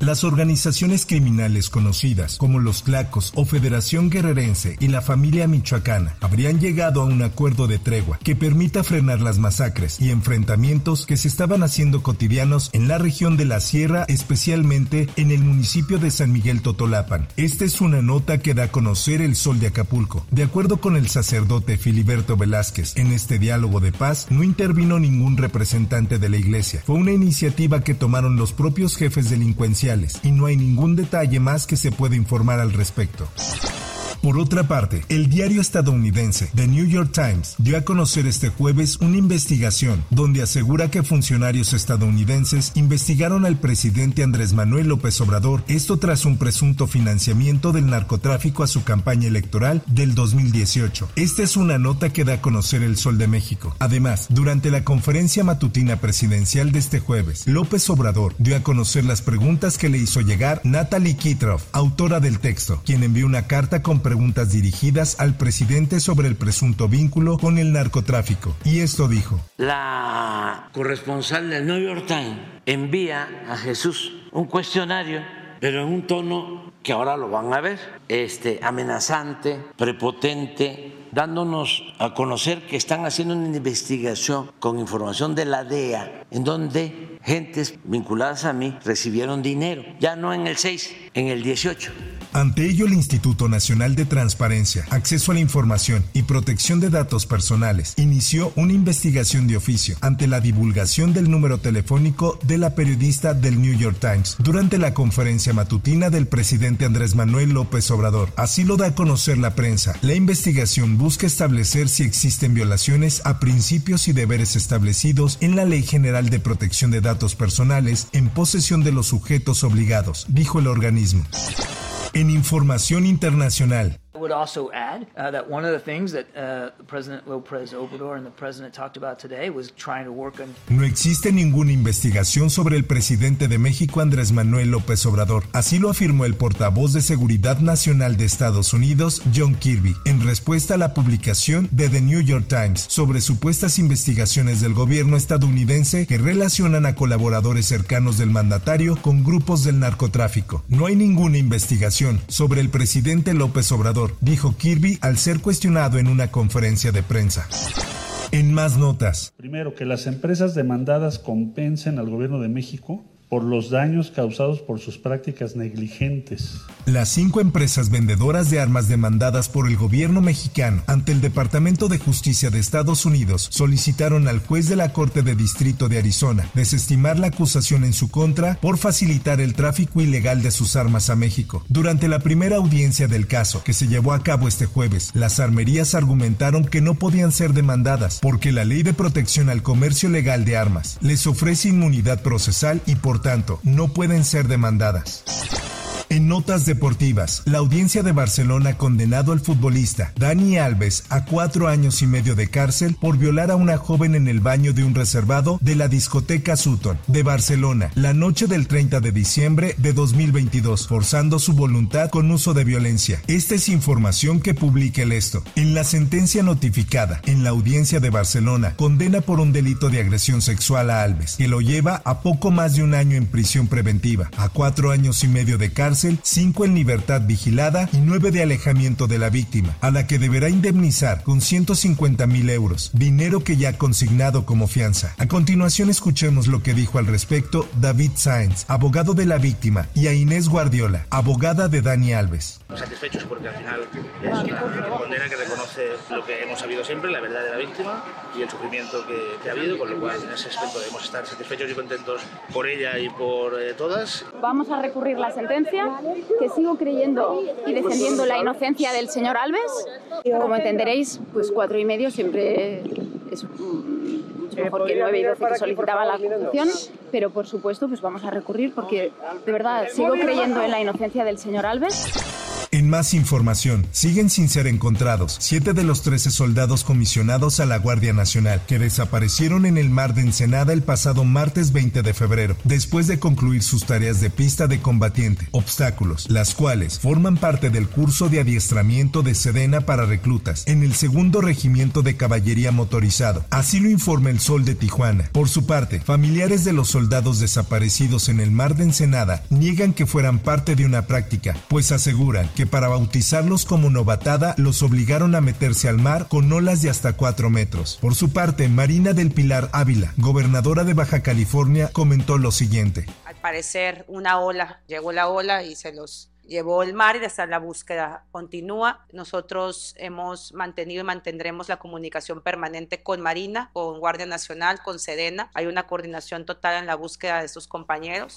Las organizaciones criminales conocidas como los Clacos o Federación Guerrerense y la familia michoacana habrían llegado a un acuerdo de tregua que permita frenar las masacres y enfrentamientos que se estaban haciendo cotidianos en la región de la Sierra, especialmente en el municipio de San Miguel Totolapan. Esta es una nota que da a conocer el Sol de Acapulco. De acuerdo con el sacerdote Filiberto Velázquez, en este diálogo de paz no intervino ningún representante de la iglesia. Fue una iniciativa que tomaron los propios jefes delincuenciales y no hay ningún detalle más que se pueda informar al respecto. Por otra parte, el diario estadounidense The New York Times dio a conocer este jueves una investigación donde asegura que funcionarios estadounidenses investigaron al presidente Andrés Manuel López Obrador, esto tras un presunto financiamiento del narcotráfico a su campaña electoral del 2018. Esta es una nota que da a conocer el Sol de México. Además, durante la conferencia matutina presidencial de este jueves, López Obrador dio a conocer las preguntas que le hizo llegar Natalie Kitroff, autora del texto, quien envió una carta con preguntas dirigidas al presidente sobre el presunto vínculo con el narcotráfico. Y esto dijo. La corresponsal del New York Times envía a Jesús un cuestionario, pero en un tono que ahora lo van a ver, este, amenazante, prepotente, dándonos a conocer que están haciendo una investigación con información de la DEA, en donde gentes vinculadas a mí recibieron dinero, ya no en el 6, en el 18. Ante ello, el Instituto Nacional de Transparencia, Acceso a la Información y Protección de Datos Personales inició una investigación de oficio ante la divulgación del número telefónico de la periodista del New York Times durante la conferencia matutina del presidente Andrés Manuel López Obrador. Así lo da a conocer la prensa. La investigación busca establecer si existen violaciones a principios y deberes establecidos en la Ley General de Protección de Datos Personales en posesión de los sujetos obligados, dijo el organismo. En información internacional, would also add uh, that one of the things that uh, President Lopez Obrador and the president talked about today was trying to work on. No existe ninguna investigación sobre el presidente de México Andrés Manuel López Obrador. Así lo afirmó el portavoz de Seguridad Nacional de Estados Unidos, John Kirby, en respuesta a la publicación de The New York Times sobre supuestas investigaciones del gobierno estadounidense que relacionan a colaboradores cercanos del mandatario con grupos del narcotráfico. No hay ninguna investigación sobre el presidente López Obrador dijo Kirby al ser cuestionado en una conferencia de prensa. En más notas. Primero, que las empresas demandadas compensen al gobierno de México por los daños causados por sus prácticas negligentes. Las cinco empresas vendedoras de armas demandadas por el gobierno mexicano ante el Departamento de Justicia de Estados Unidos solicitaron al juez de la Corte de Distrito de Arizona desestimar la acusación en su contra por facilitar el tráfico ilegal de sus armas a México. Durante la primera audiencia del caso, que se llevó a cabo este jueves, las armerías argumentaron que no podían ser demandadas porque la Ley de Protección al Comercio Legal de Armas les ofrece inmunidad procesal y por tanto no pueden ser demandadas. En notas deportivas, la audiencia de Barcelona ha condenado al futbolista Dani Alves a cuatro años y medio de cárcel por violar a una joven en el baño de un reservado de la discoteca Sutton de Barcelona la noche del 30 de diciembre de 2022, forzando su voluntad con uso de violencia. Esta es información que publica el esto. En la sentencia notificada en la audiencia de Barcelona, condena por un delito de agresión sexual a Alves, que lo lleva a poco más de un año en prisión preventiva, a cuatro años y medio de cárcel 5 en libertad vigilada y 9 de alejamiento de la víctima, a la que deberá indemnizar con 150 mil euros, dinero que ya ha consignado como fianza. A continuación escuchemos lo que dijo al respecto David Sáenz, abogado de la víctima, y a Inés Guardiola, abogada de Dani Alves. Satisfechos porque al final es una condena que reconoce lo que hemos sabido siempre, la verdad de la víctima y el sufrimiento que, que ha habido, con lo cual en ese aspecto debemos estar satisfechos y contentos por ella y por eh, todas. Vamos a recurrir la sentencia que sigo creyendo y defendiendo la inocencia del señor Alves. Como entenderéis, pues cuatro y medio siempre es mucho mejor que nueve y doce que solicitaba la Constitución, pero por supuesto pues vamos a recurrir porque de verdad sigo creyendo en la inocencia del señor Alves. En más información, siguen sin ser encontrados siete de los 13 soldados comisionados a la Guardia Nacional que desaparecieron en el mar de Ensenada el pasado martes 20 de febrero, después de concluir sus tareas de pista de combatiente, obstáculos, las cuales forman parte del curso de adiestramiento de Sedena para reclutas en el segundo regimiento de caballería motorizado. Así lo informa el Sol de Tijuana. Por su parte, familiares de los soldados desaparecidos en el mar de Ensenada niegan que fueran parte de una práctica, pues aseguran que para bautizarlos como novatada los obligaron a meterse al mar con olas de hasta 4 metros. Por su parte, Marina del Pilar Ávila, gobernadora de Baja California, comentó lo siguiente. Al parecer una ola, llegó la ola y se los llevó el mar y hasta la búsqueda continúa. Nosotros hemos mantenido y mantendremos la comunicación permanente con Marina, con Guardia Nacional, con Sedena. Hay una coordinación total en la búsqueda de sus compañeros.